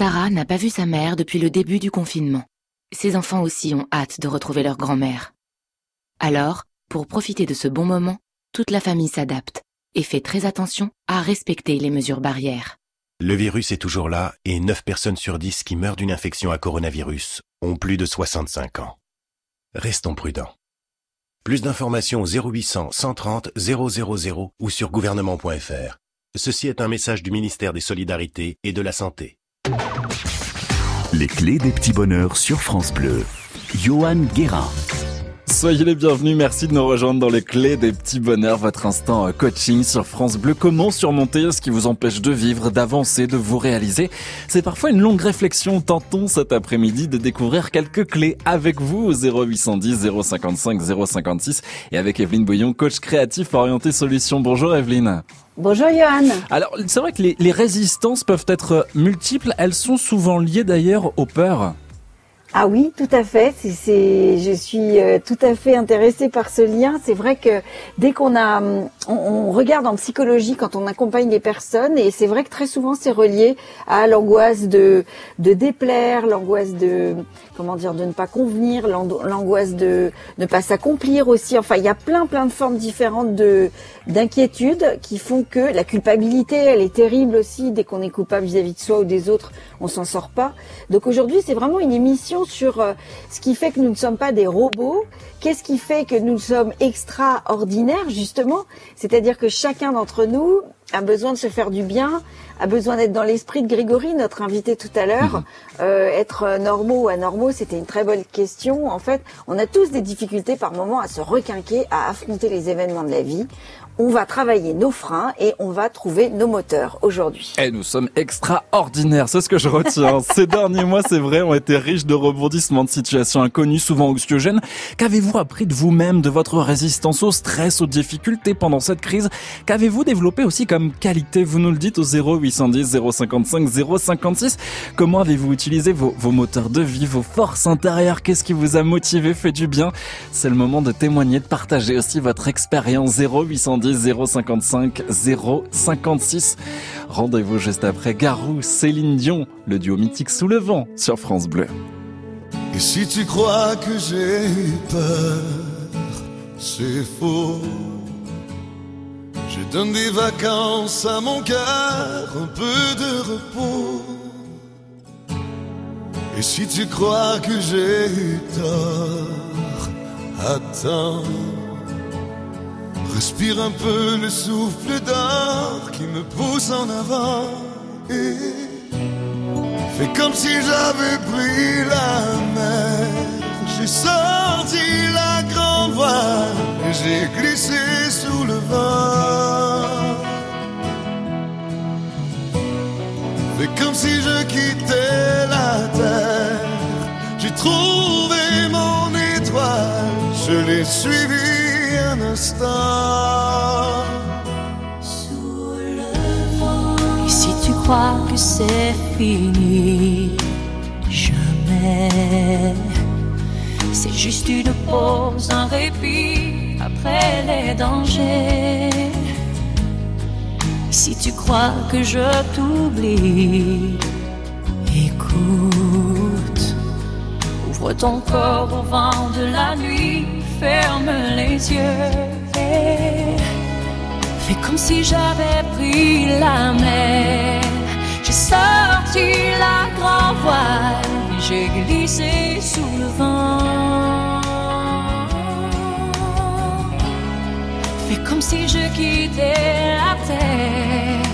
Sarah n'a pas vu sa mère depuis le début du confinement. Ses enfants aussi ont hâte de retrouver leur grand-mère. Alors, pour profiter de ce bon moment, toute la famille s'adapte et fait très attention à respecter les mesures barrières. Le virus est toujours là et 9 personnes sur 10 qui meurent d'une infection à coronavirus ont plus de 65 ans. Restons prudents. Plus d'informations au 0800 130 000 ou sur gouvernement.fr. Ceci est un message du ministère des Solidarités et de la Santé. Les clés des petits bonheurs sur France Bleu. Johan Guérin. Soyez les bienvenus, merci de nous rejoindre dans les clés des petits bonheurs, votre instant euh, coaching sur France Bleu. Comment surmonter ce qui vous empêche de vivre, d'avancer, de vous réaliser C'est parfois une longue réflexion. Tentons cet après-midi de découvrir quelques clés avec vous au 0810 055 056 et avec Evelyne Bouillon, coach créatif orienté solutions. Bonjour Evelyne. Bonjour Johan. Alors c'est vrai que les, les résistances peuvent être multiples, elles sont souvent liées d'ailleurs aux peurs. Ah oui, tout à fait. C'est, je suis euh, tout à fait intéressée par ce lien. C'est vrai que dès qu'on a, on, regarde en psychologie quand on accompagne les personnes, et c'est vrai que très souvent c'est relié à l'angoisse de de déplaire, l'angoisse de comment dire, de ne pas convenir, l'angoisse de ne pas s'accomplir aussi. Enfin, il y a plein plein de formes différentes de d'inquiétude qui font que la culpabilité, elle est terrible aussi. Dès qu'on est coupable vis-à-vis de soi ou des autres, on s'en sort pas. Donc aujourd'hui, c'est vraiment une émission sur euh, ce qui fait que nous ne sommes pas des robots. Qu'est-ce qui fait que nous sommes extraordinaires, justement? C'est-à-dire que chacun d'entre nous a besoin de se faire du bien, a besoin d'être dans l'esprit de Grégory, notre invité tout à l'heure. Mhm. Euh, être normaux ou anormaux, c'était une très bonne question. En fait, on a tous des difficultés par moment à se requinquer, à affronter les événements de la vie on va travailler nos freins et on va trouver nos moteurs aujourd'hui. Et nous sommes extraordinaires, c'est ce que je retiens. Ces derniers mois, c'est vrai, ont été riches de rebondissements, de situations inconnues, souvent anxiogènes. Qu'avez-vous appris de vous-même, de votre résistance au stress, aux difficultés pendant cette crise? Qu'avez-vous développé aussi comme qualité? Vous nous le dites au 0810 055 056. Comment avez-vous utilisé vos, moteurs de vie, vos forces intérieures? Qu'est-ce qui vous a motivé, fait du bien? C'est le moment de témoigner, de partager aussi votre expérience 0810 055 056. Rendez-vous juste après Garou, Céline Dion, le duo mythique sous le vent sur France Bleu. Et si tu crois que j'ai peur, c'est faux. Je donne des vacances à mon cœur, un peu de repos. Et si tu crois que j'ai tort, attends. Respire un peu le souffle d'or qui me pousse en avant et fais comme si j'avais pris la mer. J'ai sorti la grande voile j'ai glissé sous le vent. Fais comme si je quittais la terre. J'ai trouvé mon étoile, je l'ai suivi un instant. Sous le vent. Et si tu crois que c'est fini, jamais. C'est juste une pause, un répit après les dangers. Si tu crois que je t'oublie, écoute, ouvre ton corps au vent de la nuit ferme les yeux et fais comme si j'avais pris la mer. J'ai sorti la grand voile, j'ai glissé sous le vent. Fais comme si je quittais la terre.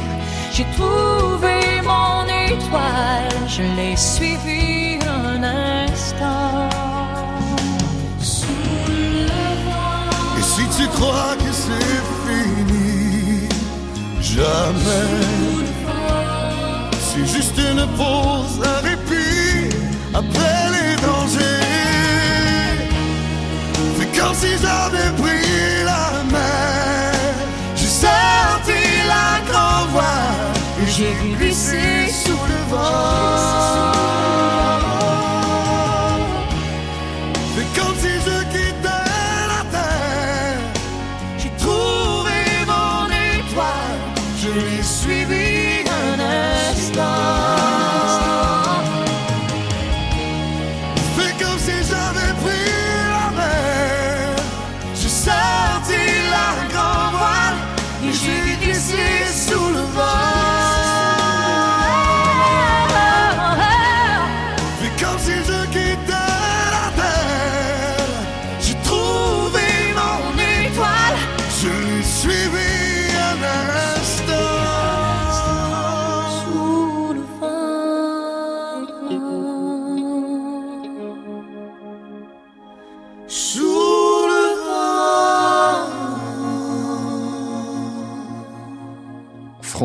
J'ai trouvé mon étoile, je l'ai suivi un instant. tu crois que c'est fini, jamais. C'est juste une pause, un répit après les dangers. C'est comme si j'avais pris j'ai glissé sous le vent.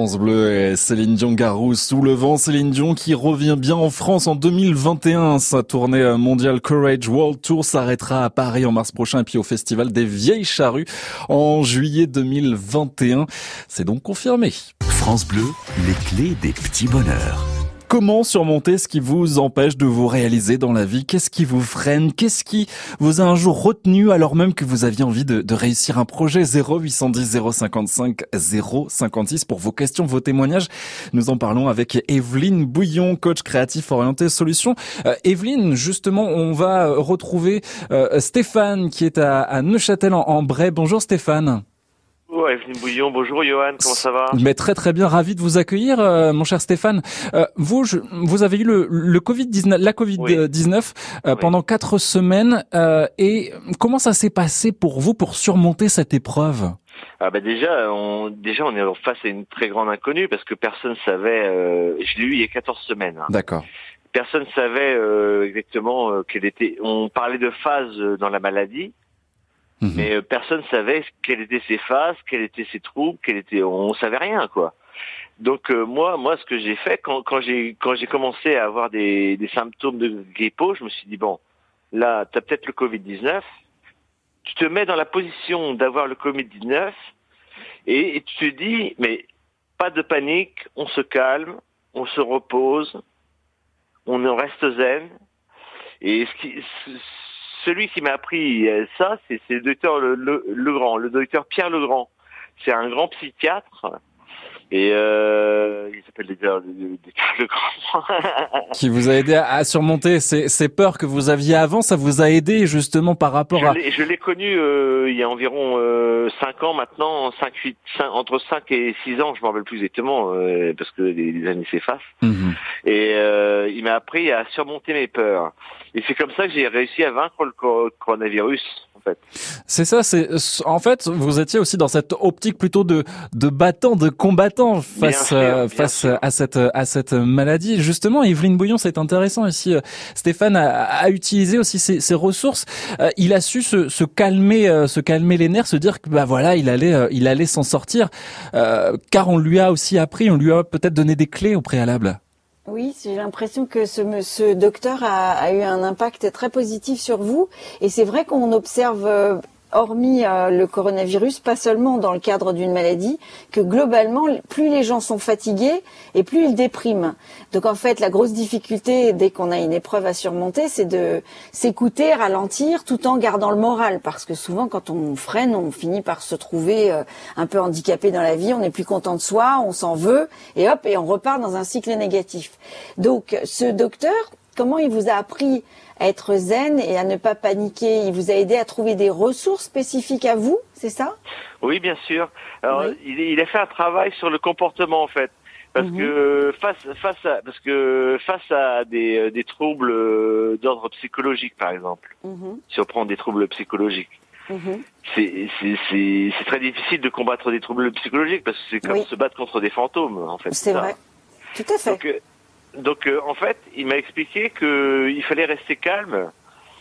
France Bleu et Céline Dion Garou sous le vent. Céline Dion qui revient bien en France en 2021. Sa tournée mondiale Courage World Tour s'arrêtera à Paris en mars prochain et puis au Festival des Vieilles Charrues en juillet 2021. C'est donc confirmé. France Bleu, les clés des petits bonheurs. Comment surmonter ce qui vous empêche de vous réaliser dans la vie? Qu'est-ce qui vous freine? Qu'est-ce qui vous a un jour retenu alors même que vous aviez envie de, réussir un projet? 0810 055 056 pour vos questions, vos témoignages. Nous en parlons avec Evelyne Bouillon, coach créatif orienté solutions. Euh, Evelyne, justement, on va retrouver euh, Stéphane qui est à, Neuchâtel en, en Bray. Bonjour Stéphane. Bonjour Evelyne Bouillon, bonjour Johan, comment ça va Mais très très bien, ravi de vous accueillir, euh, mon cher Stéphane. Euh, vous, vous avez eu le, le Covid 19, la Covid 19 euh, pendant quatre semaines, et comment ça s'est passé pour vous pour surmonter cette épreuve? Ah bah déjà, on, déjà on est face à une très grande inconnue parce que personne savait. je l'ai eu il y a 14 semaines. Hein. D'accord. Personne savait exactement quelle était. On parlait de phase dans la maladie, Mhm. Mais euh, personne savait quelles étaient ses phases, quels étaient ses troubles, quel était, on savait rien quoi. Donc euh, moi, moi, ce que j'ai fait quand, quand j'ai quand j'ai commencé à avoir des, des symptômes de grippe, je me suis dit bon, là, tu as peut-être le Covid 19. Tu te mets dans la position d'avoir le Covid 19 et, tu te dis mais pas de panique, on se calme, on se repose, on reste zen. Et ce qui, celui qui m'a appris euh, ça, c'est le docteur Legrand, le docteur Pierre Legrand. C'est un grand psychiatre et euh, il s'appelle des le grand. qui vous a aidé à, surmonter ces, ces, peurs que vous aviez avant, ça vous a aidé justement par rapport à. Je l'ai connu euh, il y a environ euh, 5 ans maintenant, 5, 8, 5, entre 5 et 6 ans, je m'en rappelle plus exactement euh, parce que les, années s'effacent. Mhm. Et il m'a appris à surmonter mes peurs. Et c'est comme ça que j'ai réussi à vaincre le coronavirus. C'est ça, c'est en fait vous étiez aussi dans cette optique plutôt de de battant, de combattant face euh, face à cette à cette maladie. Justement, Evelyne Bouillon, c'est intéressant ici. Euh, Stéphane a, a utilisé aussi ses, ses ressources. Euh, il a su se, se calmer, se calmer les nerfs, se dire que bah voilà, il allait il allait s'en sortir, car on lui a aussi appris, on lui a peut-être donné des clés au préalable. Oui, j'ai l'impression que ce, ce docteur a, a, eu un impact très positif sur vous. Et c'est vrai qu'on observe euh, hormis euh, le coronavirus, pas seulement dans le cadre d'une maladie, que globalement, plus les gens sont fatigués et plus ils dépriment. Donc en fait, la grosse difficulté dès qu'on a une épreuve à surmonter, c'est de s'écouter, ralentir, tout en gardant le moral, parce que souvent, quand on freine, on finit par se trouver euh, un peu handicapé dans la vie, on n'est plus content de soi, on s'en veut, et hop, et on repart dans un cycle négatif. Donc ce docteur, comment il vous a appris à être zen et à ne pas paniquer Il vous a aidé à trouver des ressources spécifiques à vous, c'est ça? Oui, bien sûr. Alors, il, a fait un travail sur le comportement en fait. Parce mhm. que face face à parce que face à des, euh, des troubles euh, d'ordre psychologique par exemple, mhm. si on prend des troubles psychologiques, mhm. c'est c'est très difficile de combattre des troubles psychologiques parce que c'est comme se battre contre des fantômes en fait. C'est vrai, tout à fait. Euh, donc euh, en fait, il m'a expliqué qu'il fallait rester calme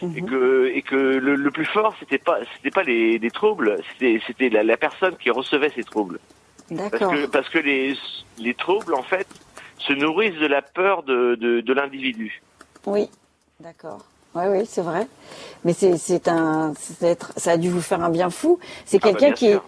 et mhm. que et que le, plus fort c'était pas c'était pas les, les troubles, c'était c'était la, la, personne qui recevait ces troubles. Parce que parce que les les troubles en fait se nourrissent de la peur de de, de l'individu. Oui, d'accord. Oui, oui, c'est vrai. Mais c'est un ça a dû vous faire un bien fou. C'est ah, bah, quelqu'un qui est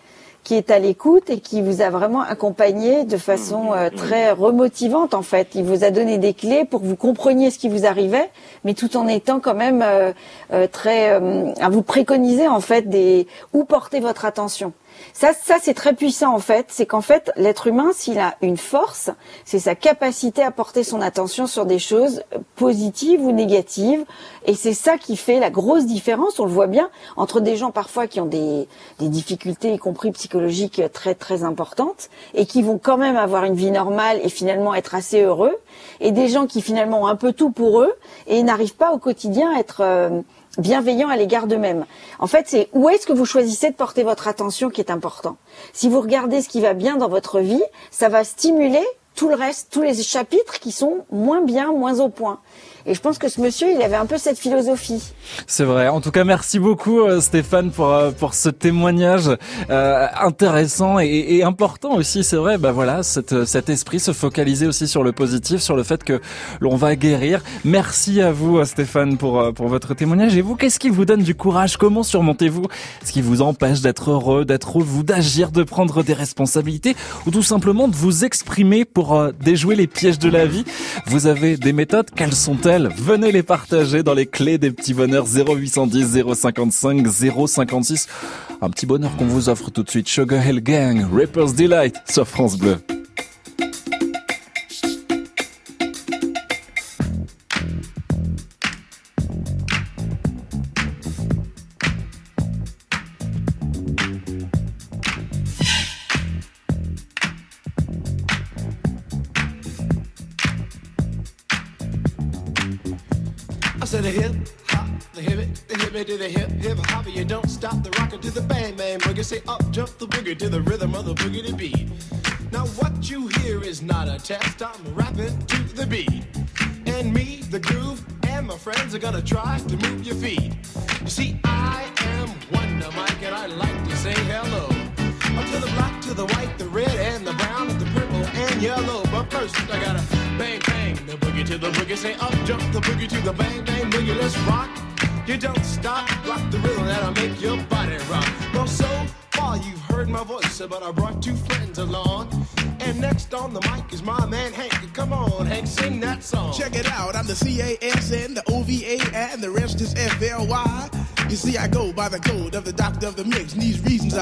qui est à l'écoute et qui vous a vraiment accompagné de façon mmh, euh, mmh. très remotivante en fait. Il vous a donné des clés pour que vous compreniez ce qui vous arrivait, mais tout en étant quand même euh, euh, très à vous préconiser en fait des où porter votre attention. Ça, ça c'est très puissant en fait. C'est qu'en fait, l'être humain, s'il a une force, c'est sa capacité à porter son attention sur des choses positives ou négatives. Et c'est ça qui fait la grosse différence. On le voit bien entre des gens parfois qui ont des, des difficultés, y compris psychologiques, très très importantes, et qui vont quand même avoir une vie normale et finalement être assez heureux, et des gens qui finalement ont un peu tout pour eux et n'arrivent pas au quotidien à être euh, bienveillant à l'égard d'eux-mêmes. En fait, c'est où est-ce que vous choisissez de porter votre attention qui est important. Si vous regardez ce qui va bien dans votre vie, ça va stimuler tout le reste, tous les chapitres qui sont moins bien, moins au point. Et je pense que ce monsieur, il avait un peu cette philosophie. C'est vrai. En tout cas, merci beaucoup euh, Stéphane pour euh, pour ce témoignage euh, intéressant et, important aussi. C'est vrai. Bah voilà, cet cet esprit se focaliser aussi sur le positif, sur le fait que l'on va guérir. Merci à vous Stéphane pour pour votre témoignage. Et vous, qu'est-ce qui vous donne du courage? Comment surmontez-vous? Ce qui vous empêche d'être heureux, d'être vous, d'agir, de prendre des responsabilités ou tout simplement de vous exprimer pour déjouer les pièges de la vie? Vous avez des méthodes Quelles sont-elles? Venez les partager dans les clés des petits bonheurs 0810 055 056. Un petit bonheur qu'on vous offre tout de suite. Sugar Hill Gang, Rapper's Delight sur France Bleu.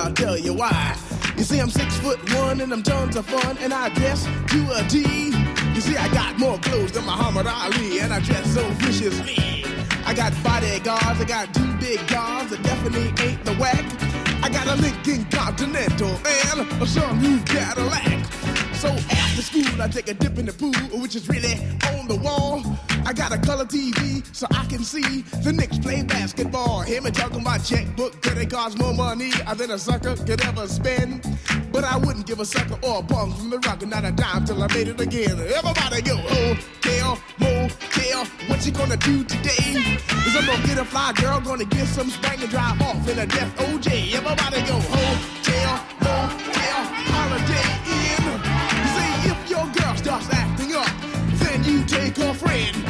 I'll tell you why. You see, I'm six foot one, and I'm tons of fun, and I dress to a T. You see, I got more clothes than Muhammad Ali, and I dress so viciously. I got bodyguards, I got two big guns that definitely ain't the whack. I got a Lincoln Continental and a some new Cadillac. So after school, I take a dip in the pool, which is really on the wall. I got a color TV so I can see the Knicks play basketball. Hear me talking about checkbook, cause it costs more money than a sucker could ever spend. But I wouldn't give a sucker or a bum from the rock and not a dime till I made it again. Everybody go, oh, hotel, motel, what you gonna do today? Is I'm gonna get a fly girl, gonna get some spank and drive off in a death OJ. Everybody go, oh, hotel, motel, holiday in. See if your girl starts acting up, then you take her friend.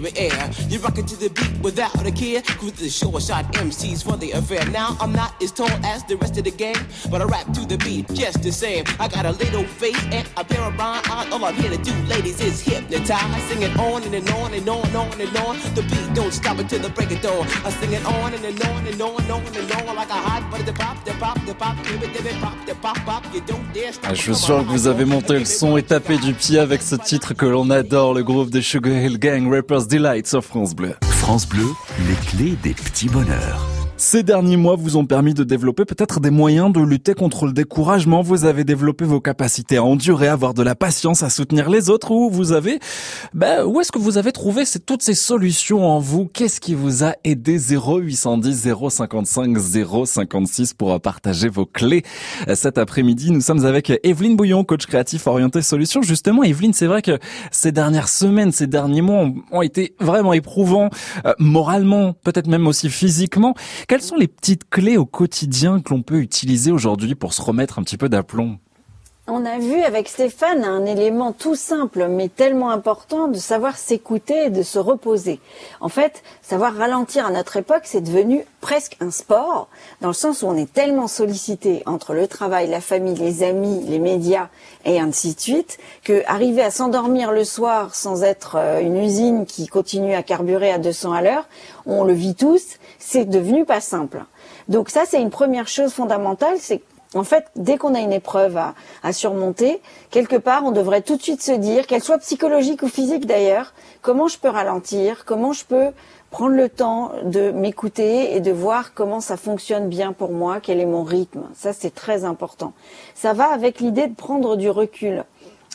dairy air. You rock it to the beat without a care. Cruise the short shot MCs for the affair. Now I'm not as tall as the rest of the gang, but I rap to the beat just the same. I got a little face and a pair of rhyme eyes. All I'm here to do, ladies, is hypnotize. On and, and on and on and on and on. The beat don't stop until the break of dawn. I sing it on and, and on and on and on and on like a hot butter. The pop, the pop, the pop, give it, give it, pop, the pop, pop. You don't dare stop. Ah, je suis sûr que vous avez monté le son et tapé du pied avec ce titre que l'on adore, le groupe des Sugar Hill Gang, Rapper's Delight sur France Bleu. France Bleu, les clés des petits bonheurs. Ces derniers mois vous ont permis de développer peut-être des moyens de lutter contre le découragement. Vous avez développé vos capacités à endurer, à avoir de la patience, à soutenir les autres. Ou vous avez, ben, où est-ce que vous avez trouvé ces, toutes ces solutions en vous? Qu'est-ce qui vous a aidé? 0810 055 056 pour partager vos clés cet après-midi. Nous sommes avec Evelyne Bouillon, coach créatif orienté solutions. Justement, Evelyne, c'est vrai que ces dernières semaines, ces derniers mois ont, ont été vraiment éprouvants, euh, moralement, peut-être même aussi physiquement. Quelles sont les petites clés au quotidien que l'on peut utiliser aujourd'hui pour se remettre un petit peu d'aplomb? On a vu avec Stéphane un élément tout simple mais tellement important de savoir s'écouter et de se reposer. En fait, savoir ralentir à notre époque, c'est devenu presque un sport, dans le sens où on est tellement sollicité entre le travail, la famille, les amis, les médias et ainsi de suite, que arriver à s'endormir le soir sans être euh, une usine qui continue à carburer à 200 à l'heure, on le vit tous, c'est devenu pas simple. Donc ça, c'est une première chose fondamentale, c'est en fait, dès qu'on a une épreuve à, surmonter, quelque part, on devrait tout de suite se dire, qu'elle soit psychologique ou physique d'ailleurs, comment je peux ralentir, comment je peux prendre le temps de m'écouter et de voir comment ça fonctionne bien pour moi, quel est mon rythme. Ça, c'est très important. Ça va avec l'idée de prendre du recul.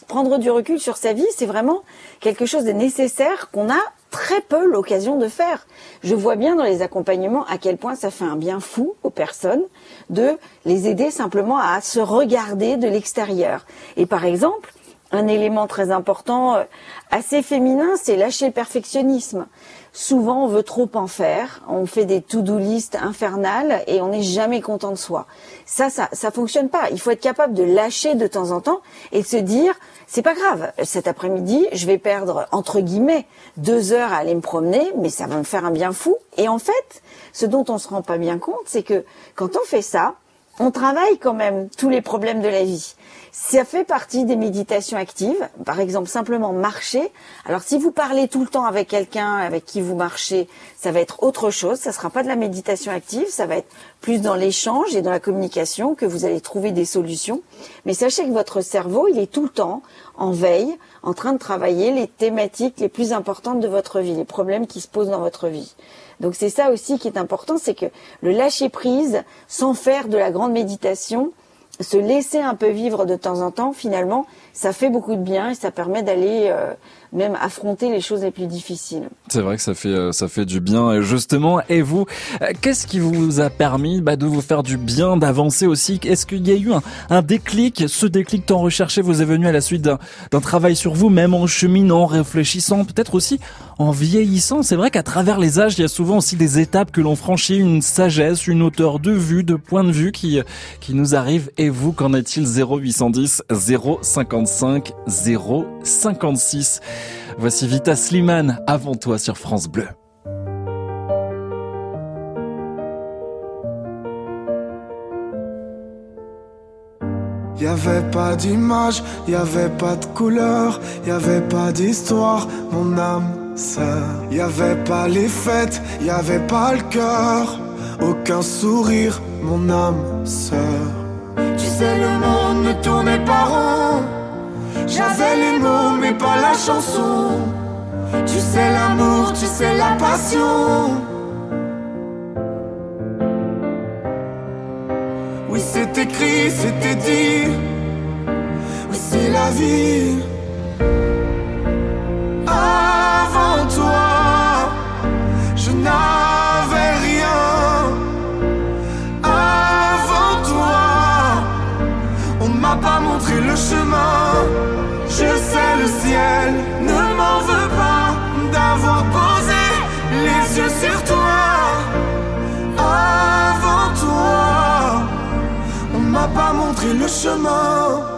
Prendre du recul sur sa vie, c'est vraiment quelque chose de nécessaire qu'on a très peu l'occasion de faire. Je vois bien dans les accompagnements à quel point ça fait un bien fou aux personnes de les aider simplement à se regarder de l'extérieur. Et par exemple, un élément très important, euh, assez féminin, c'est lâcher le perfectionnisme. Souvent, on veut trop en faire, on fait des to-do list infernales et on n'est jamais content de soi. Ça, ça, ça fonctionne pas. Il faut être capable de lâcher de temps en temps et de se dire, c'est pas grave. Cet après-midi, je vais perdre entre guillemets deux heures à aller me promener, mais ça va me faire un bien fou. Et en fait, ce dont on se rend pas bien compte, c'est que quand on fait ça, on travaille quand même tous les problèmes de la vie. Ça fait partie des méditations actives. Par exemple, simplement marcher. Alors, si vous parlez tout le temps avec quelqu'un avec qui vous marchez, ça va être autre chose. Ça sera pas de la méditation active. Ça va être plus dans l'échange et dans la communication que vous allez trouver des solutions. Mais sachez que votre cerveau, il est tout le temps en veille, en train de travailler les thématiques les plus importantes de votre vie, les problèmes qui se posent dans votre vie. Donc c'est ça aussi qui est important, c'est que le lâcher prise, sans faire de la grande méditation, se laisser un peu vivre de temps en temps, finalement, ça fait beaucoup de bien et ça permet d'aller euh, même affronter les choses les plus difficiles. C'est vrai que ça fait euh, ça fait du bien justement. Et vous, euh, qu'est-ce qui vous a permis bah, de vous faire du bien, d'avancer aussi? Est-ce qu'il y a eu un, un, déclic? Ce déclic tant recherché vous est venu à la suite d'un travail sur vous, même en cheminant, en réfléchissant, peut-être aussi en vieillissant. C'est vrai qu'à travers les âges, il y a souvent aussi des étapes que l'on franchit, une sagesse, une hauteur de vue, de point de vue qui nous arrive. Et vous, qu'en est-il? 0810 055 056 Voici Vita Slimane avant toi sur France Bleu. Y avait pas d'image, y avait pas de couleur, y avait pas d'histoire, mon âme sœur. Y avait pas les fêtes, y avait pas le cœur, aucun sourire, mon âme sœur. Tu sais le monde ne tournait pas rond. J'avais les mots mais pas la chanson. Tu sais l'amour, tu sais la passion. Oui, c'est écrit, c'était dit. Oui, c'est la vie. N'avais rien. Avant toi, on m'a pas montré le chemin. Je sais le ciel ne m'en veut pas d'avoir posé les yeux sur toi. Avant toi, on m'a pas montré le chemin.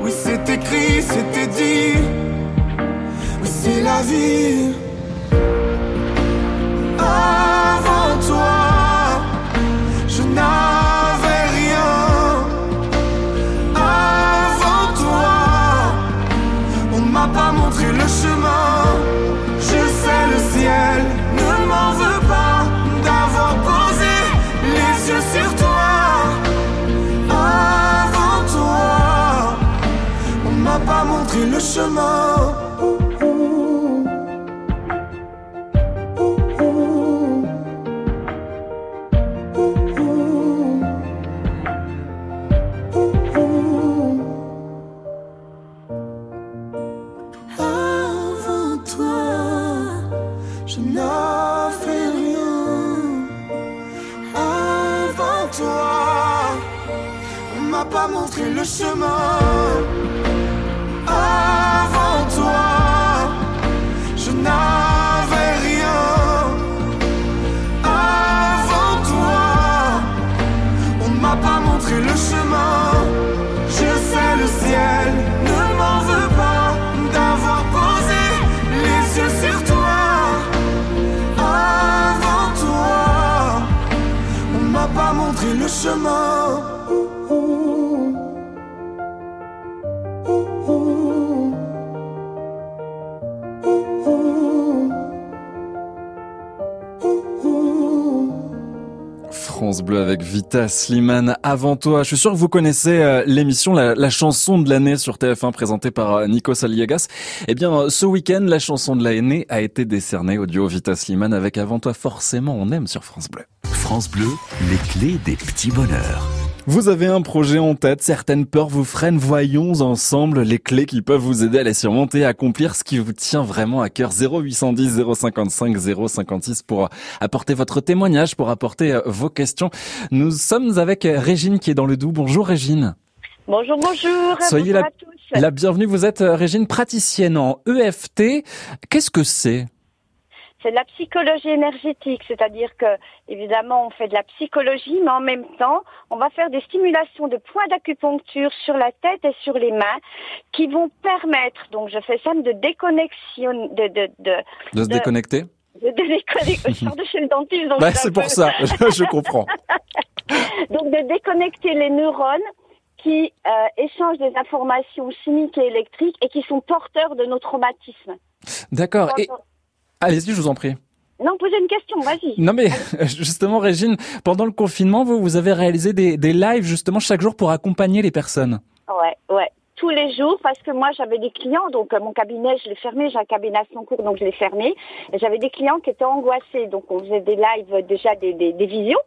Oui, c'est écrit, c'était dit. Oui, c'est la vie. Avant toi, on m'a Vita Slimane avant toi. Je suis sûr que vous connaissez euh, l'émission la, chanson de l'année sur TF1 présentée par euh, Nico Saliegas. Eh bien, euh, ce week-end, la chanson de l'année a été décernée au duo Vita Slimane avec avant toi. Forcément, on aime sur France Bleu. France Bleu, les clés des petits bonheurs. Vous avez un projet en tête, certaines peurs vous freinent, voyons ensemble les clés qui peuvent vous aider à les surmonter, à accomplir ce qui vous tient vraiment à cœur. 0810 055 056 pour apporter votre témoignage, pour apporter euh, vos questions. Nous sommes avec euh, Régine qui est dans le Doubs. Bonjour Régine. Bonjour, bonjour. Soyez bonjour la, à tous. la bienvenue. Vous êtes euh, Régine praticienne en EFT. Qu'est-ce que c'est? C'est de la psychologie énergétique, c'est-à-dire que évidemment on fait de la psychologie, mais en même temps on va faire des stimulations de points d'acupuncture sur la tête et sur les mains qui vont permettre, donc je fais ça de déconnexion, de de de, de se de- déconnecter de déconnecter. Je sors de chez le dentiste, donc Bah, c'est pour peu- ça, je, je comprends. Donc de déconnecter les neurones qui euh, échangent des informations chimiques et électriques et qui sont porteurs de nos traumatismes. D'accord. Et allez-y, je vous en prie. Non, posez une question, vas-y. Non mais justement Régine, pendant le confinement, vous, vous avez réalisé des, des lives justement chaque jour pour accompagner les personnes. Ouais, ouais. Tous les jours, parce que moi j'avais des clients, donc euh, mon cabinet je l'ai fermé, j'ai un cabinet à son cours, donc je l'ai fermé. J'avais des clients qui étaient angoissés, donc on faisait des lives, déjà des, des, des visions.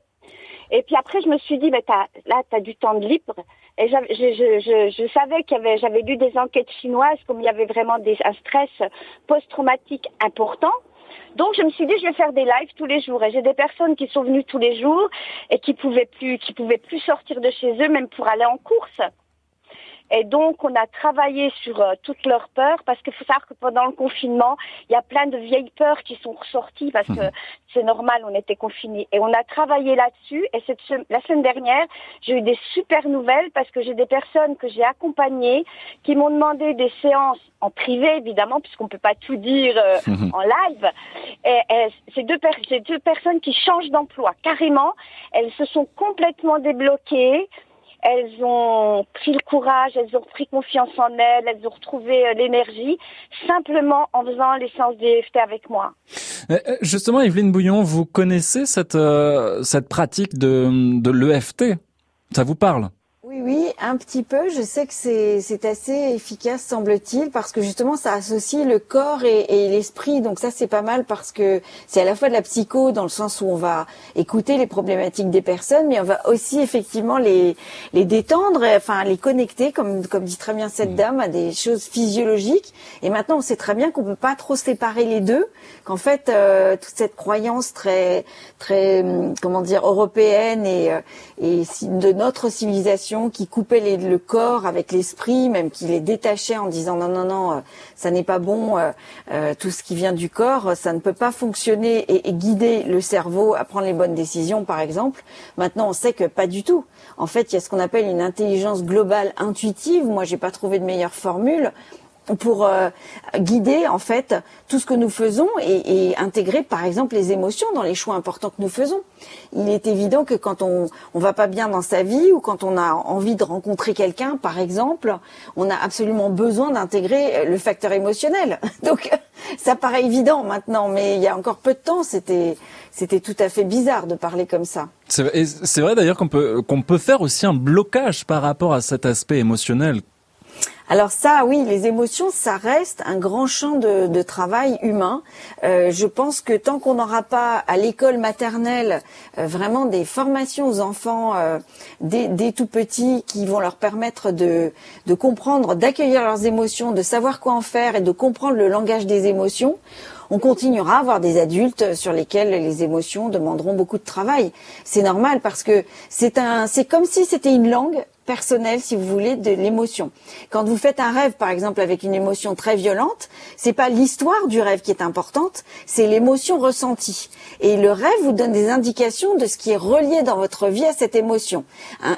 Et puis après je me suis dit, bah, t'as, là tu as du temps libre. Et je, savais qu'il j'avais lu des enquêtes chinoises, comme il y avait vraiment des, un stress post-traumatique important. Donc je me suis dit je vais faire des lives tous les jours et j'ai des personnes qui sont venues tous les jours et qui pouvaient plus qui pouvaient plus sortir de chez eux même pour aller en course. Et donc, on a travaillé sur euh, toutes leurs peurs parce qu'il faut savoir que pendant le confinement, il y a plein de vieilles peurs qui sont ressorties parce que c'est normal, on était confinés. Et on a travaillé là-dessus. Et cette la semaine dernière, j'ai eu des super nouvelles parce que j'ai des personnes que j'ai accompagnées qui m'ont demandé des séances en privé, évidemment, puisqu'on peut pas tout dire euh, en live. Et, et c'est deux, c'est deux personnes qui changent d'emploi carrément. Elles se sont complètement débloquées. Elles ont pris le courage, elles ont pris confiance en elles, elles ont retrouvé euh, l'énergie simplement en faisant les séances d'EFT avec moi. Euh, euh, Justement, Evelyne Bouillon, vous connaissez cette, cette pratique de, de l'EFT Ça vous parle? Oui, oui, un petit peu. Je sais que c'est c'est assez efficace, semble-t-il, parce que justement, ça associe le corps et, et l'esprit. Donc ça, c'est pas mal parce que c'est à la fois de la psycho dans le sens où on va écouter les problématiques des personnes, mais on va aussi effectivement les les détendre, enfin les connecter, comme comme dit très bien cette dame, à des choses physiologiques. Et maintenant, on sait très bien qu'on peut pas trop séparer les deux, qu'en fait, euh, toute cette croyance très très hum, comment dire européenne et euh, et de notre civilisation qui coupait les- le corps avec l'esprit, même qui les détachait en disant non non non, euh, ça n'est pas bon, euh, euh, tout ce qui vient du corps, ça ne peut pas fonctionner et, et guider le cerveau à prendre les bonnes décisions, par exemple. Maintenant, on sait que pas du tout. En fait, il y a ce qu'on appelle une intelligence globale intuitive. Moi, j'ai pas trouvé de meilleure formule pour euh, guider en fait tout ce que nous faisons et, et intégrer par exemple les émotions dans les choix importants que nous faisons. Il est évident que quand on on va pas bien dans sa vie ou quand on a envie de rencontrer quelqu'un par exemple, on a absolument besoin d'intégrer le facteur émotionnel. Donc ça paraît évident maintenant, mais il y a encore peu de temps, c'était c'était tout à fait bizarre de parler comme ça. C'est vrai d'ailleurs qu'on peut, qu'on peut faire aussi un blocage par rapport à cet aspect émotionnel. Alors ça, oui, les émotions, ça reste un grand champ de, travail humain. Euh, je pense que tant qu'on n'aura pas à l'école maternelle euh, vraiment des formations aux enfants euh, dès, dès tout petits qui vont leur permettre de, de comprendre, d'accueillir leurs émotions, de savoir quoi en faire et de comprendre le langage des émotions, on continuera à avoir des adultes sur lesquels les émotions demanderont beaucoup de travail. C'est normal parce que c'est un, c'est comme si c'était une langue personnelle, si vous voulez, de l'émotion. Quand vous faites un rêve, par exemple, avec une émotion très violente, c'est pas l'histoire du rêve qui est importante, c'est l'émotion ressentie. Et le rêve vous donne des indications de ce qui est relié dans votre vie à cette émotion.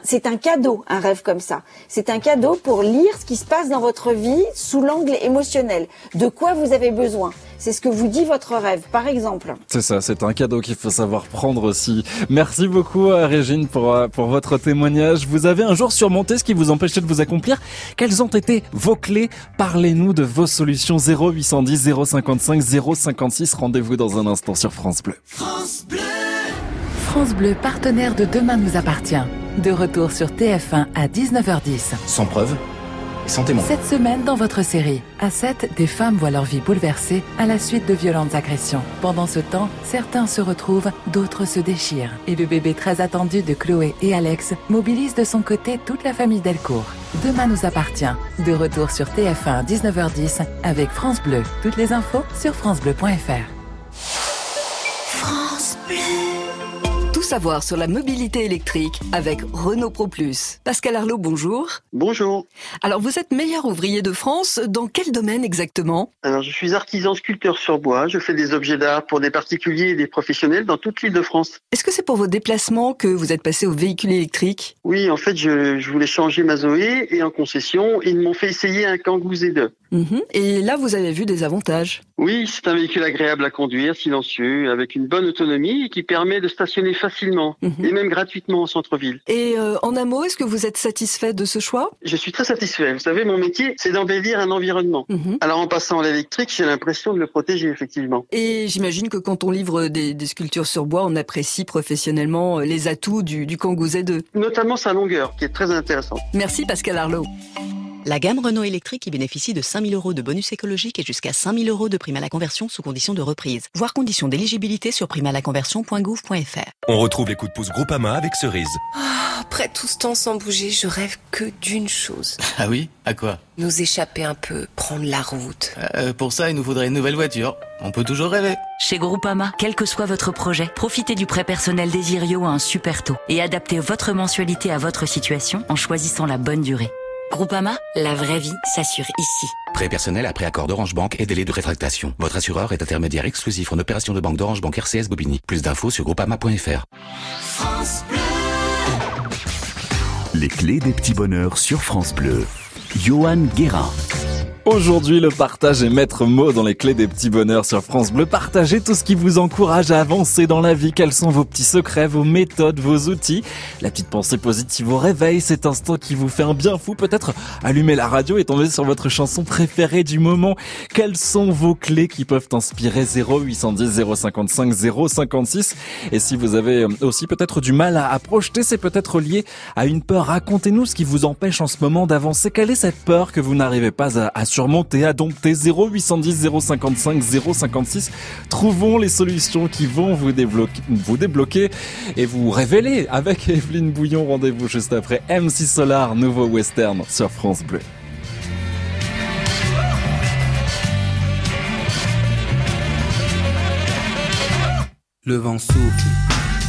C'est un cadeau, un rêve comme ça. C'est un cadeau pour lire ce qui se passe dans votre vie sous l'angle émotionnel. De quoi vous avez besoin? C'est ce que vous dit votre rêve, par exemple. C'est ça, c'est un cadeau qu'il faut savoir prendre aussi. Merci beaucoup euh, Régine pour, euh, pour votre témoignage. Vous avez un jour surmonté ce qui vous empêchait de vous accomplir. Quelles ont été vos clés? Parlez-nous de vos solutions 0810 055 056. Rendez-vous dans un instant sur France Bleu. France Bleu. France Bleu, partenaire de Demain nous appartient. De retour sur TF1 à 19h10. Sans preuve Cette semaine, dans votre série, à 7, des femmes voient leur vie bouleversée à la suite de violentes agressions. Pendant ce temps, certains se retrouvent, d'autres se déchirent. Et le bébé très attendu de Chloé et Alex mobilise de son côté toute la famille Delcourt. Demain nous appartient. De retour sur TF1 à 19h10 avec France Bleu. Toutes les infos sur francebleu.fr. France Bleu. Savoir sur la mobilité électrique avec Renault Pro Plus. Pascal Arlot, bonjour. Bonjour. Alors, vous êtes meilleur ouvrier de France. Dans quel domaine exactement? Alors, je suis artisan sculpteur sur bois. Je fais des objets d'art pour des particuliers et des professionnels dans toute l'île de France. Est-ce que c'est pour vos déplacements que vous êtes passé au véhicule électrique? Oui, en fait, je, je, voulais changer ma Zoé et en concession, ils m'ont fait essayer un Kangoo Z2. Mmh. Et là, vous avez vu des avantages Oui, c'est un véhicule agréable à conduire, silencieux, avec une bonne autonomie et qui permet de stationner facilement mmh. et même gratuitement au centre-ville. Et euh, en un mot, est-ce que vous êtes satisfait de ce choix? Je suis très satisfait. Vous savez, mon métier, c'est d'embellir un environnement. Mmh. Alors en passant à l'électrique, j'ai l'impression de le protéger, effectivement. Et j'imagine que quand on livre des, des, sculptures sur bois, on apprécie professionnellement euh, les atouts du, du Kangoo Z2. Notamment sa longueur, qui est très intéressante. Merci Pascal Arlot. La gamme Renault électrique y bénéficie de 5000 euros de bonus écologique et jusqu'à 5000 euros de prime à la conversion sous condition de reprise. Voir conditions d'éligibilité sur primalaconversion.gouv.fr. On retrouve les coups de pouce Groupama avec Cerise. Oh, après tout ce temps sans bouger, je rêve que d'une chose. Ah oui? À quoi? Nous échapper un peu, prendre la route. Euh, pour ça, il nous faudrait une nouvelle voiture. On peut toujours rêver. Chez Groupama, quel que soit votre projet, profitez du prêt personnel Desirio à un super taux et adaptez votre mensualité à votre situation en choisissant la bonne durée. Groupama, la vraie vie s'assure ici. Prêt personnel après accord d'Orange Bank et délai de rétractation. Votre assureur est intermédiaire exclusif en opération de banque d'Orange Bank RCS Bobigny. Plus d'infos sur groupama.fr. France Bleu. Les clés des petits bonheurs sur France Bleu. Johan Guérin. Aujourd'hui, le partage est maître mot dans les clés des petits bonheurs sur France Bleu. Partagez tout ce qui vous encourage à avancer dans la vie. Quels sont vos petits secrets, vos méthodes, vos outils? La petite pensée positive au réveil, cet instant qui vous fait un bien fou. Peut-être allumer la radio et tomber sur votre chanson préférée du moment. Quelles sont vos clés qui peuvent inspirer 0810 055 056 Et si vous avez aussi peut-être du mal à, à projeter, c'est peut-être lié à une peur. Racontez-nous ce qui vous empêche en ce moment d'avancer. Quelle est cette peur que vous n'arrivez pas à, à surmonter, à dompter 0810 055 056. Trouvons les solutions qui vont vous débloquer, et vous révéler avec Evelyne Bouillon. Rendez-vous juste après MC Solar, nouveau western sur France Bleu. Le vent souffle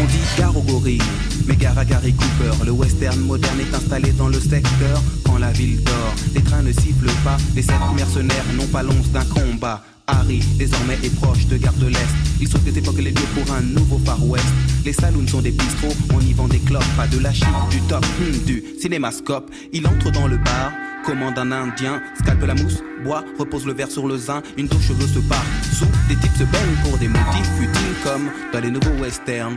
On dit gare aux Mais gare à Gary Cooper, le western moderne est installé dans le secteur. Quand la ville dort, les trains ne sifflent pas, les sept mercenaires n'ont pas l'once d'un combat. Harry, désormais est proche de Gare de l'Est. Il saute des époques les lieux pour un nouveau Far West. Les saloons sont des bistrots, on y vend des clopes, pas de la chip, du top, hmm, du cinémascope. Il entre dans le bar, commande un indien, scalpe la mousse, boit, repose le verre sur le zin, une douche cheveux se part. Sous, des types se baignent pour des motifs futiles comme dans les nouveaux westerns.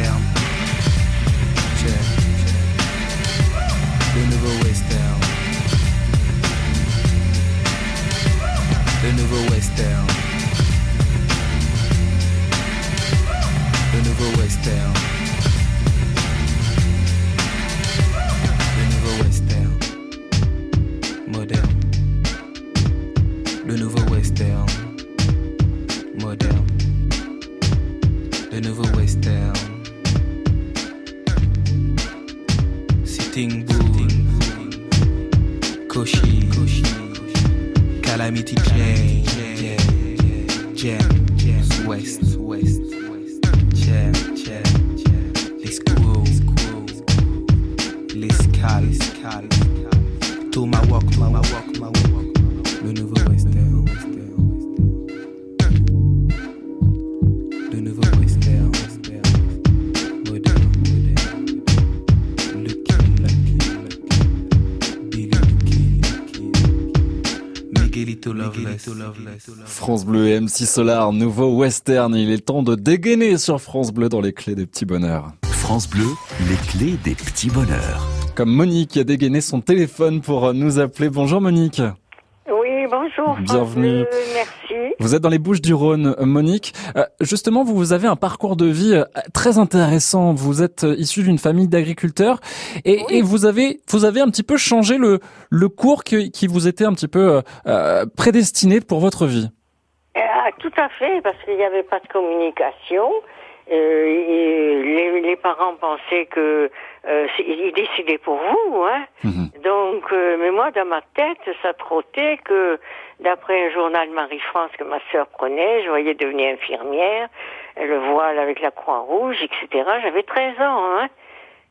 Yeah. Le nouveau western. Le nouveau western. Le nouveau western. Le MC Solar, nouveau western. Il est temps de dégainer sur France Bleu dans les clés des petits bonheurs. France Bleu, les clés des petits bonheurs. Comme Monique qui a dégainé son téléphone pour nous appeler. Bonjour Monique. Oui, bonjour. Bienvenue. Bleu, merci. Vous êtes dans les Bouches du Rhône, Monique. Euh, justement, vous, vous avez un parcours de vie euh, très intéressant. Vous êtes euh, issu d'une famille d'agriculteurs et, et vous avez vous avez un petit peu changé le le cours qui, qui vous était un petit peu euh, euh, prédestiné pour votre vie. Ah, tout à fait, parce qu'il n'y avait pas de communication. Euh, et les, les parents pensaient que euh, ils décidaient pour vous, hein. Donc, euh, mais moi, dans ma tête, ça trottait que, d'après un journal Marie-France que ma sœur prenait, je voyais devenir infirmière, le voile avec la Croix-Rouge, etc. J'avais 13 ans, hein.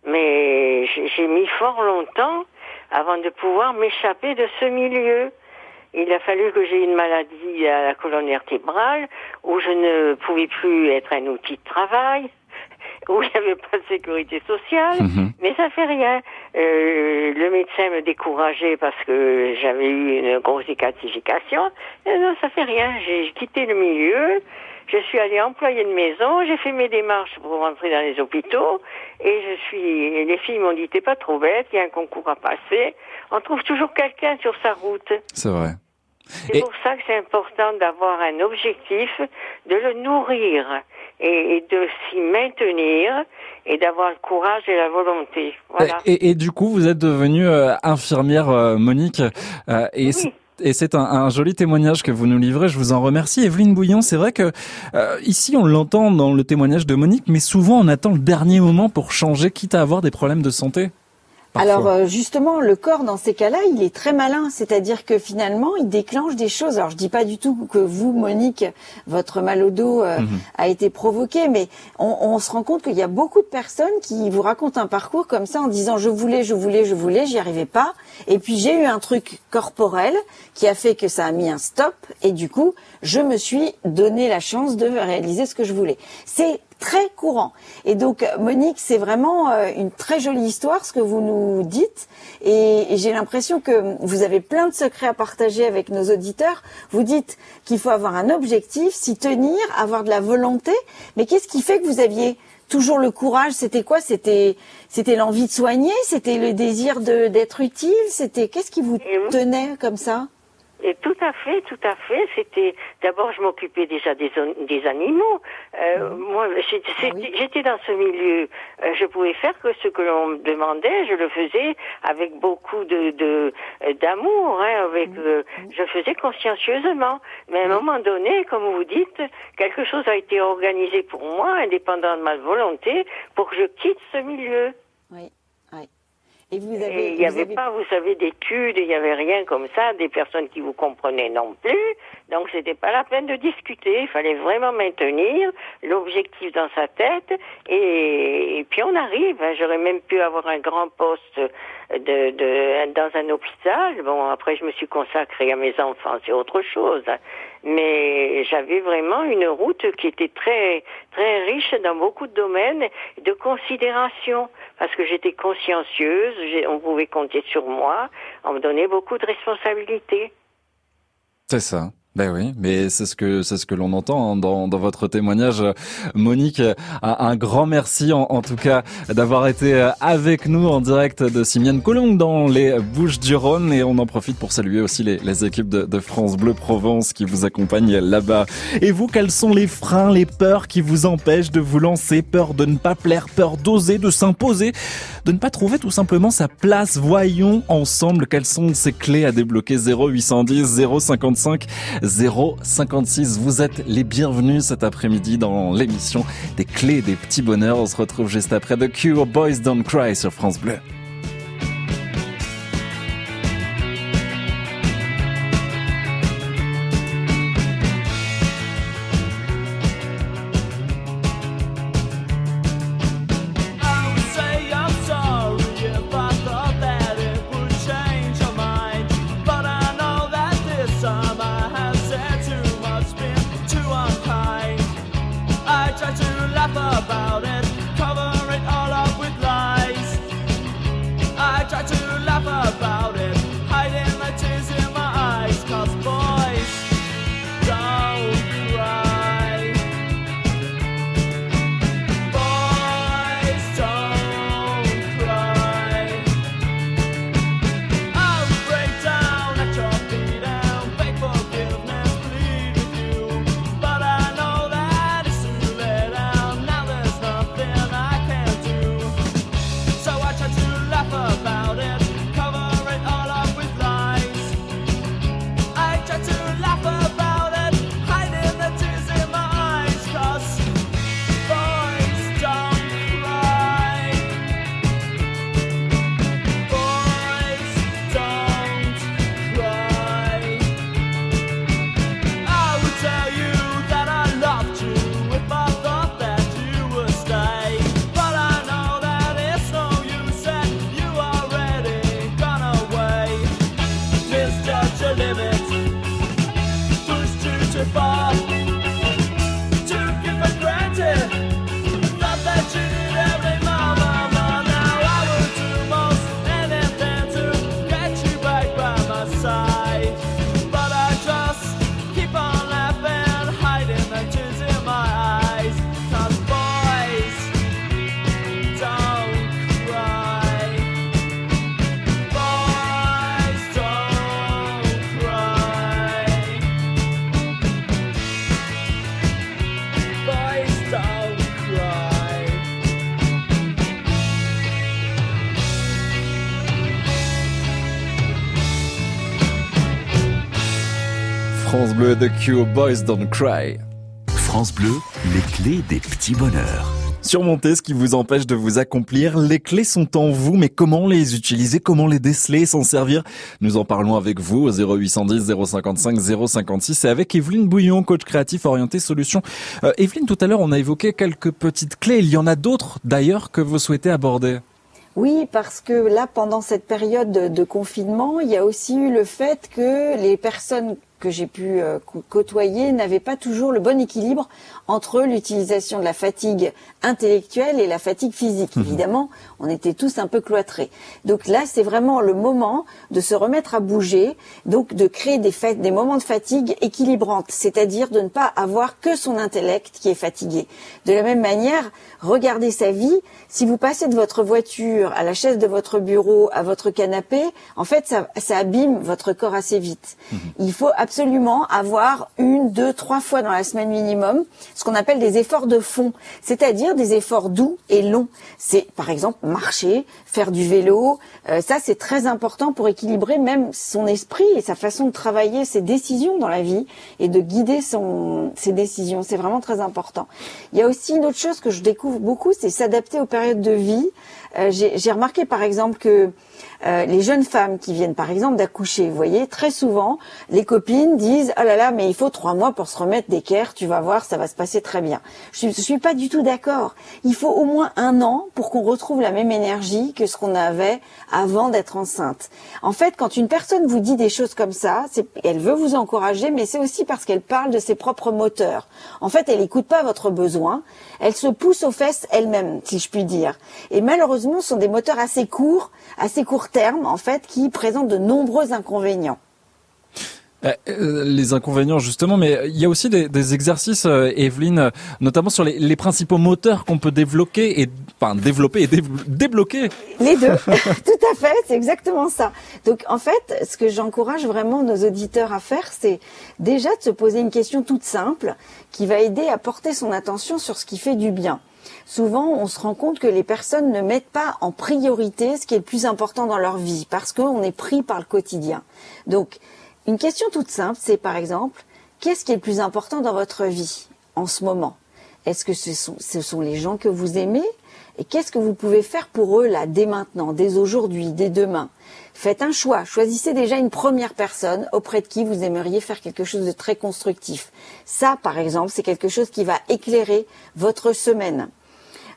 Mais j'ai mis fort longtemps avant de pouvoir m'échapper de ce milieu. Il a fallu que j'ai une maladie à la colonne vertébrale où je ne pouvais plus être un outil de travail, où il n'y avait pas de sécurité sociale, mais ça fait rien. Euh, le médecin me décourageait parce que j'avais eu une grosse décalcification. Et non, ça fait rien. J'ai quitté le milieu. Je suis allée employée de maison, j'ai fait mes démarches pour rentrer dans les hôpitaux et je suis. Les filles m'ont dit t'es pas trop bête, il y a un concours à passer. On trouve toujours quelqu'un sur sa route. C'est vrai. C'est pour ça que c'est important d'avoir un objectif, de le nourrir et, et de s'y maintenir et d'avoir le courage et la volonté. Voilà. Et, et du coup, vous êtes devenue euh, infirmière, euh, Monique, euh, et c'est- et c'est un, un joli témoignage que vous nous livrez. Je vous en remercie, Evelyne Bouillon. C'est vrai que euh, ici, on l'entend dans le témoignage de Monique, mais souvent, on attend le dernier moment pour changer, quitte à avoir des problèmes de santé. Parfois. Alors euh, justement, le corps dans ces cas-là, il est très malin, c'est-à-dire que finalement, il déclenche des choses. Alors je dis pas du tout que vous, Monique, votre mal au dos euh, Mhm. a été provoqué, mais on, on se rend compte qu'il y a beaucoup de personnes qui vous racontent un parcours comme ça en disant je voulais, je voulais, je voulais, j'y arrivais pas, et puis j'ai eu un truc corporel qui a fait que ça a mis un stop, et du coup, je me suis donné la chance de réaliser ce que je voulais. C'est très courant. Et donc, Monique, c'est vraiment euh, une très jolie histoire ce que vous nous dites. Et, j'ai l'impression que vous avez plein de secrets à partager avec nos auditeurs. Vous dites qu'il faut avoir un objectif, s'y tenir, avoir de la volonté. Mais qu'est-ce qui fait que vous aviez toujours le courage? C'était quoi? C'était c'était l'envie de soigner? C'était le désir d'être utile? C'était qu'est-ce qui vous tenait comme ça? Et tout à fait, tout à fait. C'était d'abord je m'occupais déjà des, des animaux. Euh, moi, ah j'étais dans ce milieu. Euh, je pouvais faire que ce que l'on me demandait, je le faisais avec beaucoup de d'amour. hein, avec, euh, je faisais consciencieusement. Mais à un moment donné, comme vous dites, quelque chose a été organisé pour moi, indépendant de ma volonté, pour que je quitte ce milieu. Oui. Et vous avez, il n'y avait pas, vous savez, d'études, il n'y avait rien comme ça, des personnes qui vous comprenaient non plus. Donc c'était pas la peine de discuter. Il fallait vraiment maintenir l'objectif dans sa tête. Et, puis on arrive. Hein. J'aurais même pu avoir un grand poste de, de, dans un hôpital. Bon, après je me suis consacrée à mes enfants, c'est autre chose. Mais j'avais vraiment une route qui était très très riche dans beaucoup de domaines de considération parce que j'étais consciencieuse, on pouvait compter sur moi, on me donnait beaucoup de responsabilités. C'est ça. Ben oui, mais c'est ce que c'est ce que l'on entend hein, dans, dans votre témoignage, Monique. Un, grand merci en, en tout cas d'avoir été euh, avec nous en direct de Simienne Colombe dans les Bouches du Rhône et on en profite pour saluer aussi les, les équipes de, de, France Bleu Provence qui vous accompagnent là-bas. Et vous, quels sont les freins, les peurs qui vous empêchent de vous lancer? Peur de ne pas plaire, peur d'oser, de s'imposer, de ne pas trouver tout simplement sa place? Voyons ensemble quelles sont ces clés à débloquer 0810 055 056. Vous êtes les bienvenus cet après-midi dans l'émission des clés des petits bonheurs. On se retrouve juste après The Cure Boys Don't Cry sur France Bleu. The Cure, Boys Don't Cry. France Bleu, les clés des petits bonheurs. Surmonter ce qui vous empêche de vous accomplir. Les clés sont en vous, mais comment les utiliser, comment les déceler, s'en servir? Nous en parlons avec vous au 0810 055 056 et avec Evelyne Bouillon, coach créatif orienté solutions. Euh, Evelyne, tout à l'heure, on a évoqué quelques petites clés. Il y en a d'autres d'ailleurs que vous souhaitez aborder? Oui, parce que là, pendant cette période de, confinement, il y a aussi eu le fait que les personnes que j'ai pu euh, côtoyer n'avaient pas toujours le bon équilibre entre l'utilisation de la fatigue intellectuelle et la fatigue physique. Évidemment, on était tous un peu cloîtrés. Donc là, c'est vraiment le moment de se remettre à bouger, donc de créer des, fa- des moments de fatigue équilibrantes, c'est-à-dire de ne pas avoir que son intellect qui est fatigué. De la même manière, regardez sa vie. Si vous passez de votre voiture à la chaise de votre bureau, à votre canapé, en fait, ça, ça abîme votre corps assez vite. Il faut absolument avoir une, deux, trois fois dans la semaine minimum ce qu'on appelle des efforts de fond, c'est-à-dire des efforts doux et longs. C'est par exemple marcher, faire du vélo. euh, ça, c'est très important pour équilibrer même son esprit et sa façon de travailler ses décisions dans la vie et de guider son, ses décisions. C'est vraiment très important. Il y a aussi une autre chose que je découvre beaucoup, c'est s'adapter aux périodes de vie. Euh, J'ai remarqué par exemple que euh, les jeunes femmes qui viennent par exemple d'accoucher, vous voyez, très souvent, les copines disent oh là là, mais il faut trois mois pour se remettre d'équerre, tu vas voir, ça va se passer très bien. Je ne suis pas du tout d'accord. Il faut au moins un an pour qu'on retrouve la même énergie que ce qu'on avait avant d'être enceinte. En fait, quand une personne vous dit des choses comme ça, elle veut vous encourager, mais c'est aussi parce qu'elle parle de ses propres moteurs. En fait, elle n'écoute pas votre besoin, elle se pousse aux fesses elle-même, si je puis dire. Et malheureusement, sont des moteurs assez courts, assez court terme, en fait, qui présentent de nombreux inconvénients. Euh, euh, les inconvénients justement, mais il y a aussi des, des exercices, euh, Evelyne, notamment sur les, les principaux moteurs qu'on peut développer et enfin développer et dé- débloquer. Les deux, tout à fait, c'est exactement ça. Donc en fait, ce que j'encourage vraiment nos auditeurs à faire, c'est déjà de se poser une question toute simple qui va aider à porter son attention sur ce qui fait du bien. Souvent, on se rend compte que les personnes ne mettent pas en priorité ce qui est le plus important dans leur vie parce qu'on est pris par le quotidien. Donc, une question toute simple, c'est par exemple, qu'est-ce qui est le plus important dans votre vie en ce moment? Est-ce que ce sont, les gens que vous aimez? Et qu'est-ce que vous pouvez faire pour eux là, dès maintenant, dès aujourd'hui, dès demain? Faites un choix, choisissez déjà une première personne auprès de qui vous aimeriez faire quelque chose de très constructif. Ça, par exemple, c'est quelque chose qui va éclairer votre semaine.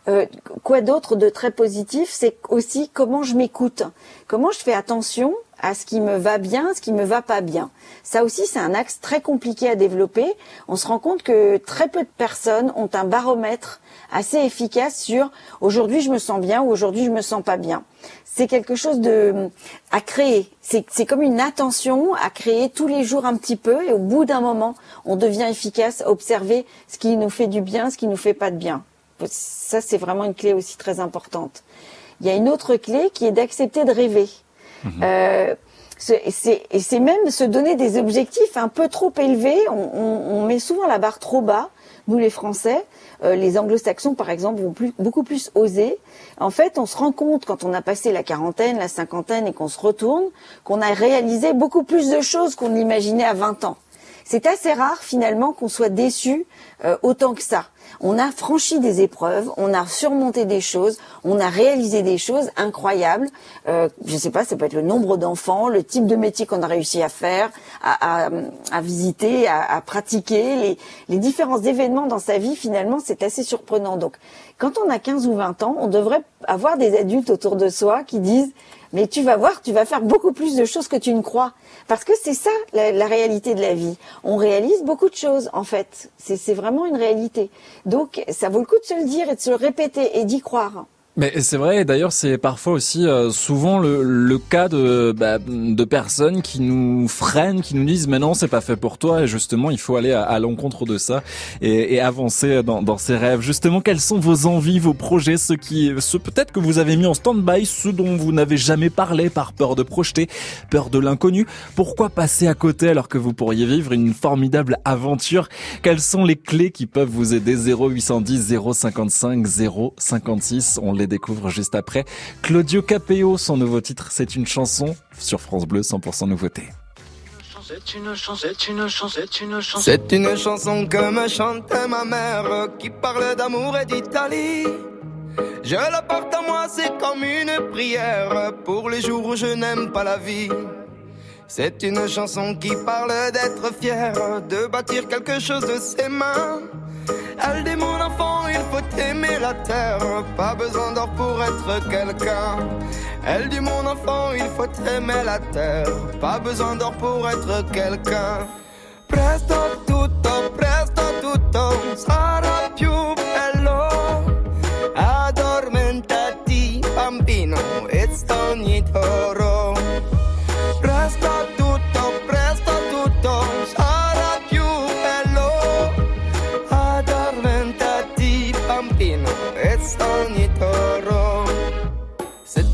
Euh, quoi d'autre de très positif, c'est aussi comment je m'écoute, comment je fais attention à ce qui me va bien, ce qui me va pas bien. Ça aussi, c'est un axe très compliqué à développer. On se rend compte que très peu de personnes ont un baromètre assez efficace sur aujourd'hui je me sens bien ou aujourd'hui je me sens pas bien. C'est quelque chose de à créer. C'est comme une attention à créer tous les jours un petit peu et au bout d'un moment, on devient efficace à observer ce qui nous fait du bien, ce qui nous fait pas de bien. Ça, c'est vraiment une clé aussi très importante. Il y a une autre clé qui est d'accepter de rêver. Euh, ce- et c'est même se donner des objectifs un peu trop élevés. On, on- on met souvent la barre trop bas. Nous, les Français, euh, les Anglo-Saxons, par exemple, vont plus, beaucoup plus oser. En fait, on se rend compte quand on a passé la quarantaine, la cinquantaine et qu'on se retourne, qu'on a réalisé beaucoup plus de choses qu'on l'imaginait à 20 ans. C'est assez rare finalement qu'on soit déçu euh, autant que ça. On a franchi des épreuves, on a surmonté des choses, on a réalisé des choses incroyables. Euh, je sais pas, ça peut être le nombre d'enfants, le type de métier qu'on a réussi à faire, à, à- à visiter, à, à pratiquer, les, les différents événements dans sa vie. Finalement, c'est assez surprenant. Donc, quand on a 15 ou 20 ans, on devrait avoir des adultes autour de soi qui disent mais tu vas voir, tu vas faire beaucoup plus de choses que tu ne crois. Parce que c'est ça la, réalité de la vie. On réalise beaucoup de choses, en fait. C'est vraiment une réalité. Donc, ça vaut le coup de se le dire et de se le répéter et d'y croire. Mais c'est vrai, d'ailleurs c'est parfois aussi euh, souvent le, le cas de, bah, de personnes qui nous freinent, qui nous disent mais non c'est pas fait pour toi et justement il faut aller à, à l'encontre de ça et, et avancer dans, dans ses rêves. Justement quelles sont vos envies, vos projets, ceux qui, ceux peut-être que vous avez mis en stand-by, ceux dont vous n'avez jamais parlé par peur de projeter, peur de l'inconnu? Pourquoi passer à côté alors que vous pourriez vivre une formidable aventure? Quelles sont les clés qui peuvent vous aider? 0810 055 056 On les découvre juste après. Claudio Capeo, son nouveau titre, c'est une chanson sur France Bleu 100% nouveauté. C'est une chanson, c'est une chanson, c'est une chanson. C'est une chanson que me chantait ma mère qui parle d'amour et d'Italie. Je la porte à moi, c'est comme une prière pour les jours où je n'aime pas la vie. C'est une chanson qui parle d'être fier, de bâtir quelque chose de ses mains. Elle dit mon enfant, il faut aimer la terre, pas besoin d'or pour être quelqu'un. Elle dit mon enfant, il faut aimer la terre, pas besoin d'or pour être quelqu'un. Presto tutto, presto tutto sarà più bello. Addormentati, bambino, e ogni.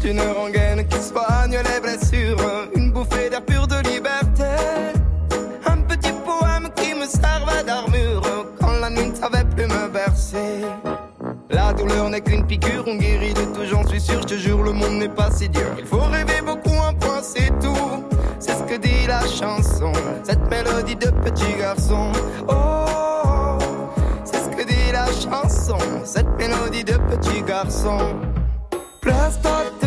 Une rengaine qui soigne les blessures, une bouffée d'air pur de liberté. Un petit poème qui me servait d'armure quand la nuit ne savait plus me bercer. La douleur n'est qu'une piqûre, on guérit de tout, j'en suis sûr, je te jure, le monde n'est pas si dur. Il faut rêver beaucoup, un point, c'est tout. C'est ce que dit la chanson, cette mélodie de petit garçon. Oh, c'est ce que dit la chanson, cette mélodie de petit garçon. Presto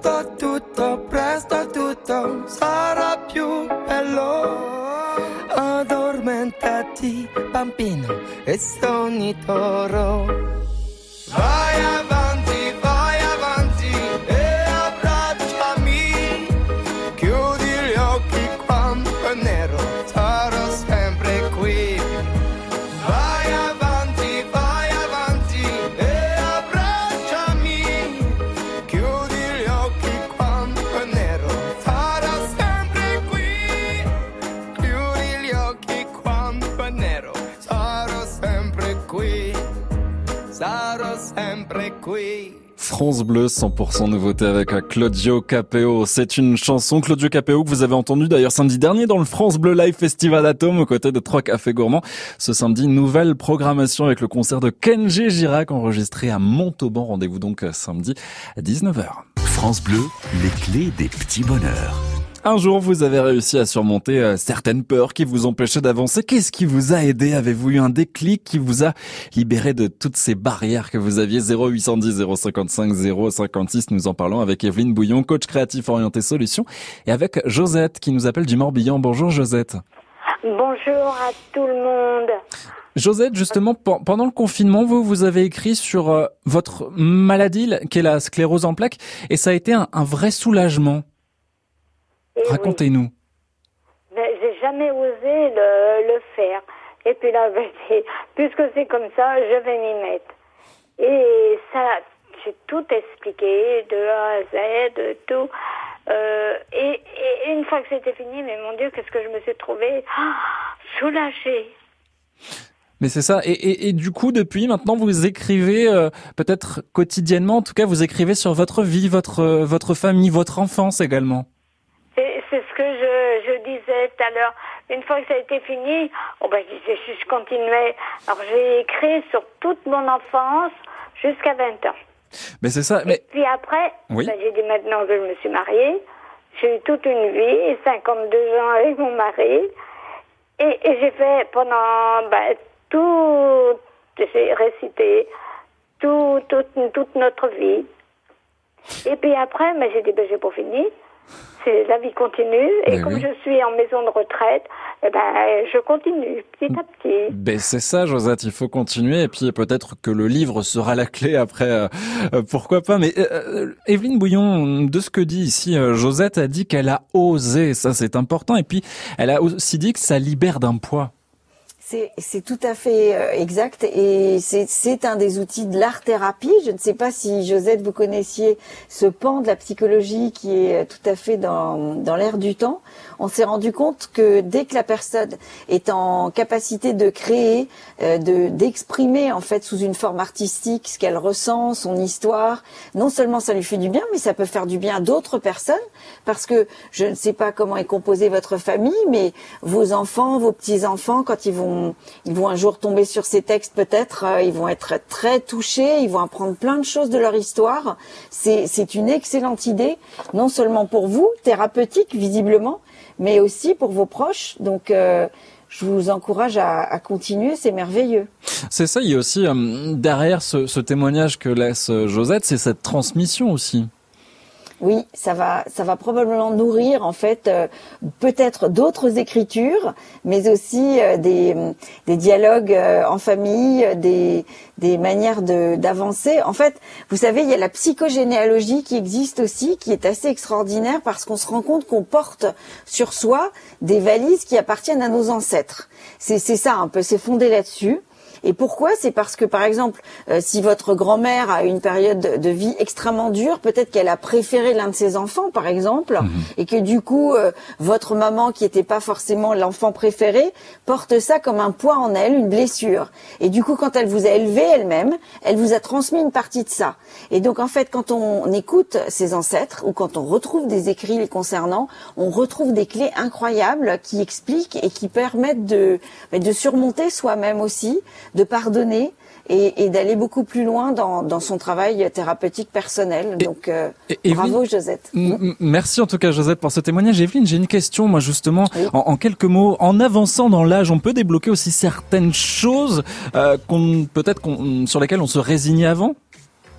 Presto tutto, presto tutto sarà più bello. Addormentati, bambino, e ogni 100% nouveauté avec Claudio Capeo. C'est une chanson, Claudio Capeo, que vous avez entendu d'ailleurs samedi dernier dans le France Bleu Live Festival Atom aux côtés de trois cafés gourmands. Ce samedi, nouvelle programmation avec le concert de Kenji Girac enregistré à Montauban. Rendez-vous donc samedi à 19h. France Bleu, les clés des petits bonheurs. Un jour, vous avez réussi à surmonter euh, certaines peurs qui vous empêchaient d'avancer. Qu'est-ce qui vous a aidé? Avez-vous eu un déclic qui vous a libéré de toutes ces barrières que vous aviez? 0810 055 056 Nous en parlons avec Evelyne Bouillon, coach créatif orienté solutions, et avec Josette qui nous appelle du Morbihan. Bonjour Josette. Bonjour à tout le monde. Josette, justement, pe- pendant le confinement, vous, vous avez écrit sur euh, votre maladie, qui est la sclérose en plaques, et ça a été un, un vrai soulagement. Oui. Racontez-nous. Mais j'ai jamais osé le, le faire. Et puis là, ben, puisque c'est comme ça, je vais m'y mettre. Et ça, j'ai tout expliqué de A à Z, de tout. Euh, et, et une fois que c'était fini, mais mon Dieu, qu'est-ce que je me suis trouvée ah, soulagée. Mais c'est ça. Et, et, et du coup, depuis maintenant, vous écrivez euh, peut-être quotidiennement, en tout cas, vous écrivez sur votre vie, votre euh, votre famille, votre enfance également. C'est c'est ce que je, je disais tout à l'heure. Une fois que ça a été fini, oh ben, je, continuais. Alors j'ai écrit sur toute mon enfance jusqu'à 20 ans. Mais c'est ça. Mais Puis après, Oui. ben, j'ai dit maintenant que je me suis mariée, j'ai eu toute une vie, 52 ans avec mon mari, et, et j'ai fait pendant ben, tout, j'ai récité tout, toute, toute notre vie. Et puis après, ben, j'ai dit, ben, j'ai pas fini. C'est la vie continue et comme oui. je suis en maison de retraite, eh ben je continue petit à petit. Ben c'est ça, Josette, il faut continuer et puis peut-être que le livre sera la clé après, euh, euh, pourquoi pas. Mais euh, euh, Evelyne Bouillon, de ce que dit ici euh, Josette, a dit qu'elle a osé, ça c'est important, et puis elle a aussi dit que ça libère d'un poids. C'est, tout à fait euh, exact et c'est, c'est un des outils de l'art-thérapie. Je ne sais pas si Josette vous connaissiez ce pan de la psychologie qui est euh, tout à fait dans, dans l'air du temps. On s'est rendu compte que dès que la personne est en capacité de créer, euh, de d'exprimer en fait sous une forme artistique ce qu'elle ressent, son histoire, non seulement ça lui fait du bien, mais ça peut faire du bien à d'autres personnes parce que je ne sais pas comment est composée votre famille, mais vos enfants, vos petits enfants, quand ils vont ils vont un jour tomber sur ces textes peut-être, euh, ils vont être très touchés, ils vont apprendre plein de choses de leur histoire. C'est, c'est une excellente idée, non seulement pour vous, thérapeutique visiblement, mais aussi pour vos proches. Donc, euh, je vous encourage à, à continuer, c'est merveilleux. C'est ça, il y a aussi euh, derrière ce, ce témoignage que laisse euh, Josette, c'est cette transmission aussi. Oui, ça va, ça va probablement nourrir en fait euh, peut-être d'autres écritures, mais aussi euh, des, des dialogues euh, en famille, des, des manières de d'avancer. En fait, vous savez, il y a la psychogénéalogie qui existe aussi, qui est assez extraordinaire parce qu'on se rend compte qu'on porte sur soi des valises qui appartiennent à nos ancêtres. C'est ça un peu, c'est fondé là-dessus. Et pourquoi? C'est parce que, par exemple, euh, si votre grand-mère a une période de vie extrêmement dure, peut-être qu'elle a préféré l'un de ses enfants, par exemple, Mhm. et que du coup, euh, votre maman, qui n'était pas forcément l'enfant préféré, porte ça comme un poids en elle, une blessure. Et du coup, quand elle vous a élevé elle-même, elle vous a transmis une partie de ça. Et donc, en fait, quand on écoute ses ancêtres, ou quand on retrouve des écrits les concernant, on retrouve des clés incroyables qui expliquent et qui permettent de, de surmonter soi-même aussi, de pardonner et, et d'aller beaucoup plus loin dans, dans son travail thérapeutique personnel. Donc, euh, et bravo Evelyne- Josette. Merci en tout cas Josette pour ce témoignage. Evelyne, j'ai une question moi justement en, en quelques mots. En avançant dans l'âge, on peut débloquer aussi certaines choses euh, qu'on peut-être qu'on- sur lesquelles on se résignait avant?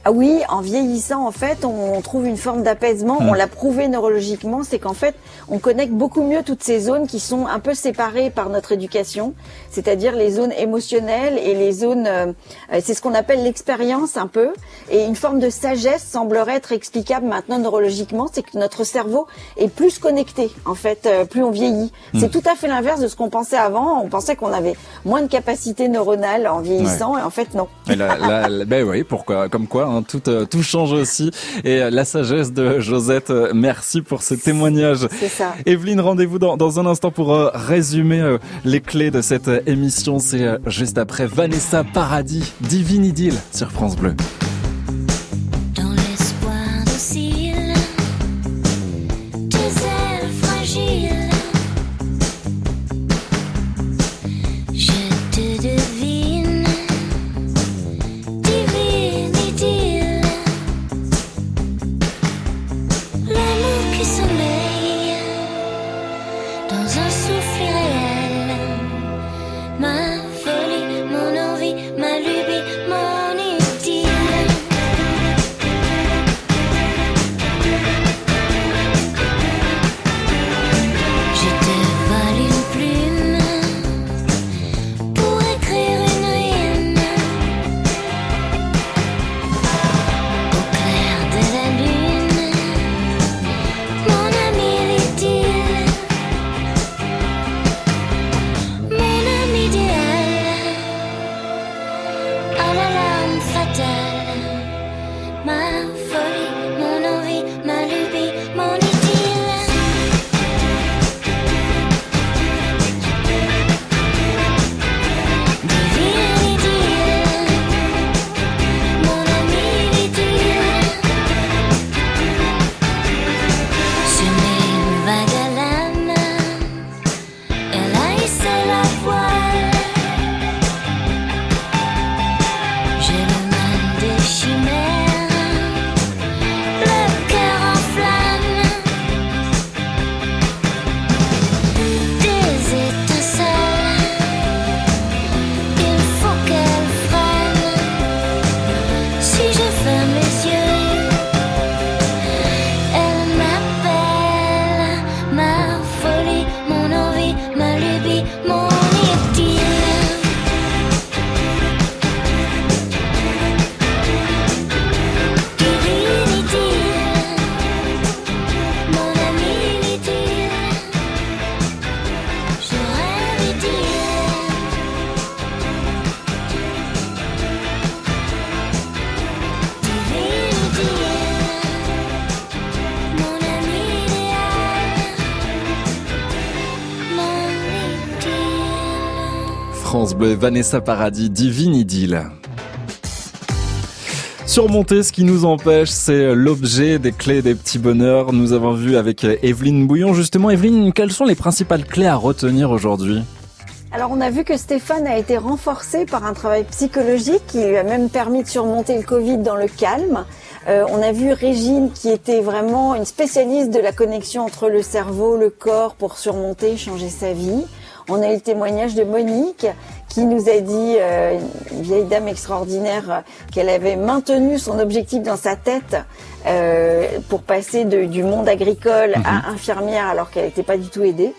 Ah oui, en vieillissant, en fait, on trouve une forme d'apaisement. Hmm. On l'a prouvé neurologiquement, c'est qu'en fait, on connecte beaucoup mieux toutes ces zones qui sont un peu séparées par notre éducation, c'est-à-dire les zones émotionnelles et les zones, euh, euh, c'est ce qu'on appelle l'expérience un peu. Et une forme de sagesse semblerait être explicable maintenant neurologiquement, c'est que notre cerveau est plus connecté, en fait, euh, plus on vieillit. Hmm. C'est tout à fait l'inverse de ce qu'on pensait avant. On pensait qu'on avait moins de capacité neuronale en vieillissant, et en fait, non. Et la- la- ben oui, pourquoi Comme quoi, hein, tout, euh, tout change aussi. Et euh, la sagesse de Josette, euh, merci pour ce témoignage. C'est ça. Evelyne, rendez-vous dans, dans un instant pour euh, résumer euh, les clés de cette émission. C'est euh, juste après Vanessa Paradis, Divine Idylle sur France Bleu. Vanessa Paradis, Divine Idylle. Surmonter ce qui nous empêche, c'est l'objet des clés des petits bonheurs. Nous avons vu avec Evelyne Bouillon justement. Evelyne, quelles sont les principales clés à retenir aujourd'hui? Alors on a vu que Stéphane a été renforcé par un travail psychologique qui lui a même permis de surmonter le Covid dans le calme. Euh, on a vu Régine qui était vraiment une spécialiste de la connexion entre le cerveau, le corps pour surmonter, changer sa vie. On a eu le témoignage de Monique qui nous a dit, euh, une vieille dame extraordinaire, euh, qu'elle avait maintenu son objectif dans sa tête euh, pour passer de- du monde agricole à infirmière alors qu'elle n'était pas du tout aidée.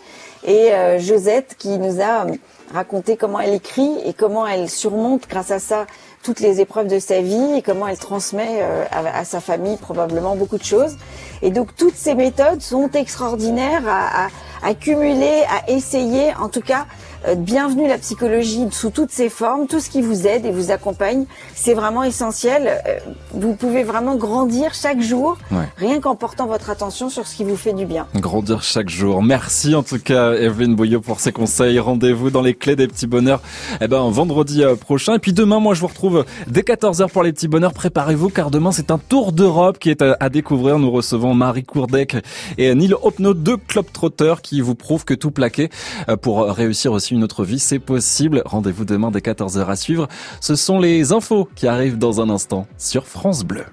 Et euh, Josette qui nous a euh, raconté comment elle écrit et comment elle surmonte grâce à ça toutes les épreuves de sa vie et comment elle transmet euh, à, sa famille probablement beaucoup de choses. Et donc toutes ces méthodes sont extraordinaires à, à, à cumuler, à essayer. En tout cas, bienvenue la psychologie sous toutes ses formes, tout ce qui vous aide et vous accompagne, c'est vraiment essentiel. Euh, Vous pouvez vraiment grandir chaque jour, Ouais. rien qu'en portant votre attention sur ce qui vous fait du bien. Grandir chaque jour. Merci en tout cas Evelyne Bouillot pour ses conseils. Rendez-vous dans les clés des petits bonheurs eh ben, vendredi euh, prochain. Et puis demain, moi je vous retrouve dès 14h pour les petits bonheurs. Préparez-vous car demain c'est un tour d'Europe qui est à, à découvrir. Nous recevons Marie Courdec et Neil Hopno, deux club trotteurs qui vous prouvent que tout plaquer euh, pour réussir aussi une autre vie, c'est possible. Rendez-vous demain dès 14h à suivre. Ce sont les infos qui arrivent dans un instant sur France Bleu.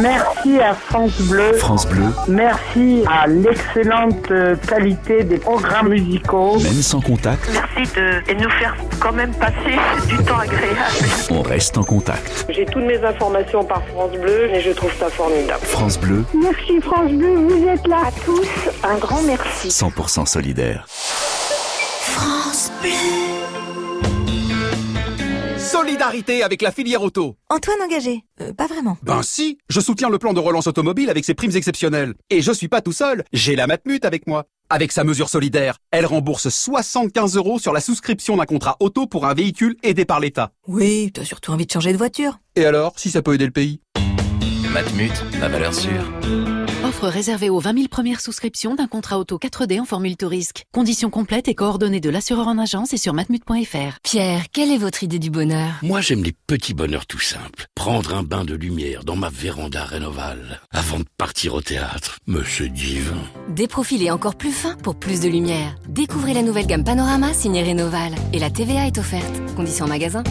Merci à France Bleu. France Bleu, Merci à l'excellente euh, qualité des programmes musicaux. même sans contact, Merci de, nous faire quand même passer du temps agréable. on reste en contact. J'ai toutes mes informations par France Bleu et je trouve ça formidable. France Bleu, Merci France Bleu, vous êtes là. À tous, un grand merci. 100% solidaire. France Bleu. Solidarité avec la filière auto. Antoine engagé Euh, Pas vraiment. Ben si, je soutiens le plan de relance automobile avec ses primes exceptionnelles. Et je suis pas tout seul, j'ai la Matmut avec moi. Avec sa mesure solidaire, elle rembourse 75 euros sur la souscription d'un contrat auto pour un véhicule aidé par l'État. Oui, t'as surtout envie de changer de voiture. Et alors, si ça peut aider le pays? Matmut, la valeur sûre. Offre réservée aux 20 000 premières souscriptions d'un contrat auto 4D en formule tout risque. Conditions complètes et coordonnées de l'assureur en agence et sur matmut.fr. Pierre, quelle est votre idée du bonheur? Moi, j'aime les petits bonheurs tout simples. Prendre un bain de lumière dans ma véranda rénovale avant de partir au théâtre. C'est divin. Des profilés encore plus fins pour plus de lumière. Découvrez la nouvelle gamme Panorama signée Rénoval. Et la TVA est offerte. Conditions en magasin.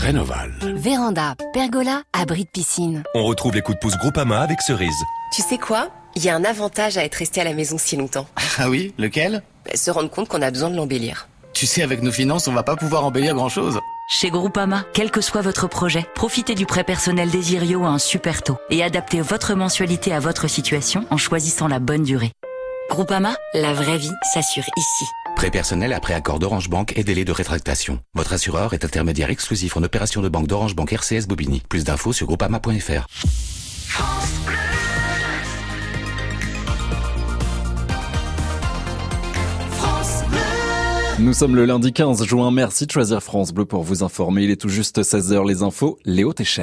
Rénoval. Véranda, pergola, abri de piscine. On retrouve les coups de pouce Groupama avec Cerise. Tu sais quoi? Il y a un avantage à être resté à la maison si longtemps. Ah oui, lequel? Bah, Se rendre compte qu'on a besoin de l'embellir. Tu sais, avec nos finances, on va pas pouvoir embellir grand-chose. Chez Groupama, quel que soit votre projet, profitez du prêt personnel Desirio à un super taux et adaptez votre mensualité à votre situation en choisissant la bonne durée. Groupama, la vraie vie s'assure ici. Prêt personnel après accord d'Orange Bank et délai de rétractation. Votre assureur est intermédiaire exclusif en opération de banque d'Orange Bank RCS Bobigny. Plus d'infos sur groupama.fr. Nous sommes le lundi 15 juin. Merci choisir France Bleu pour vous informer. Il est tout juste 16h les infos. Léo Técher.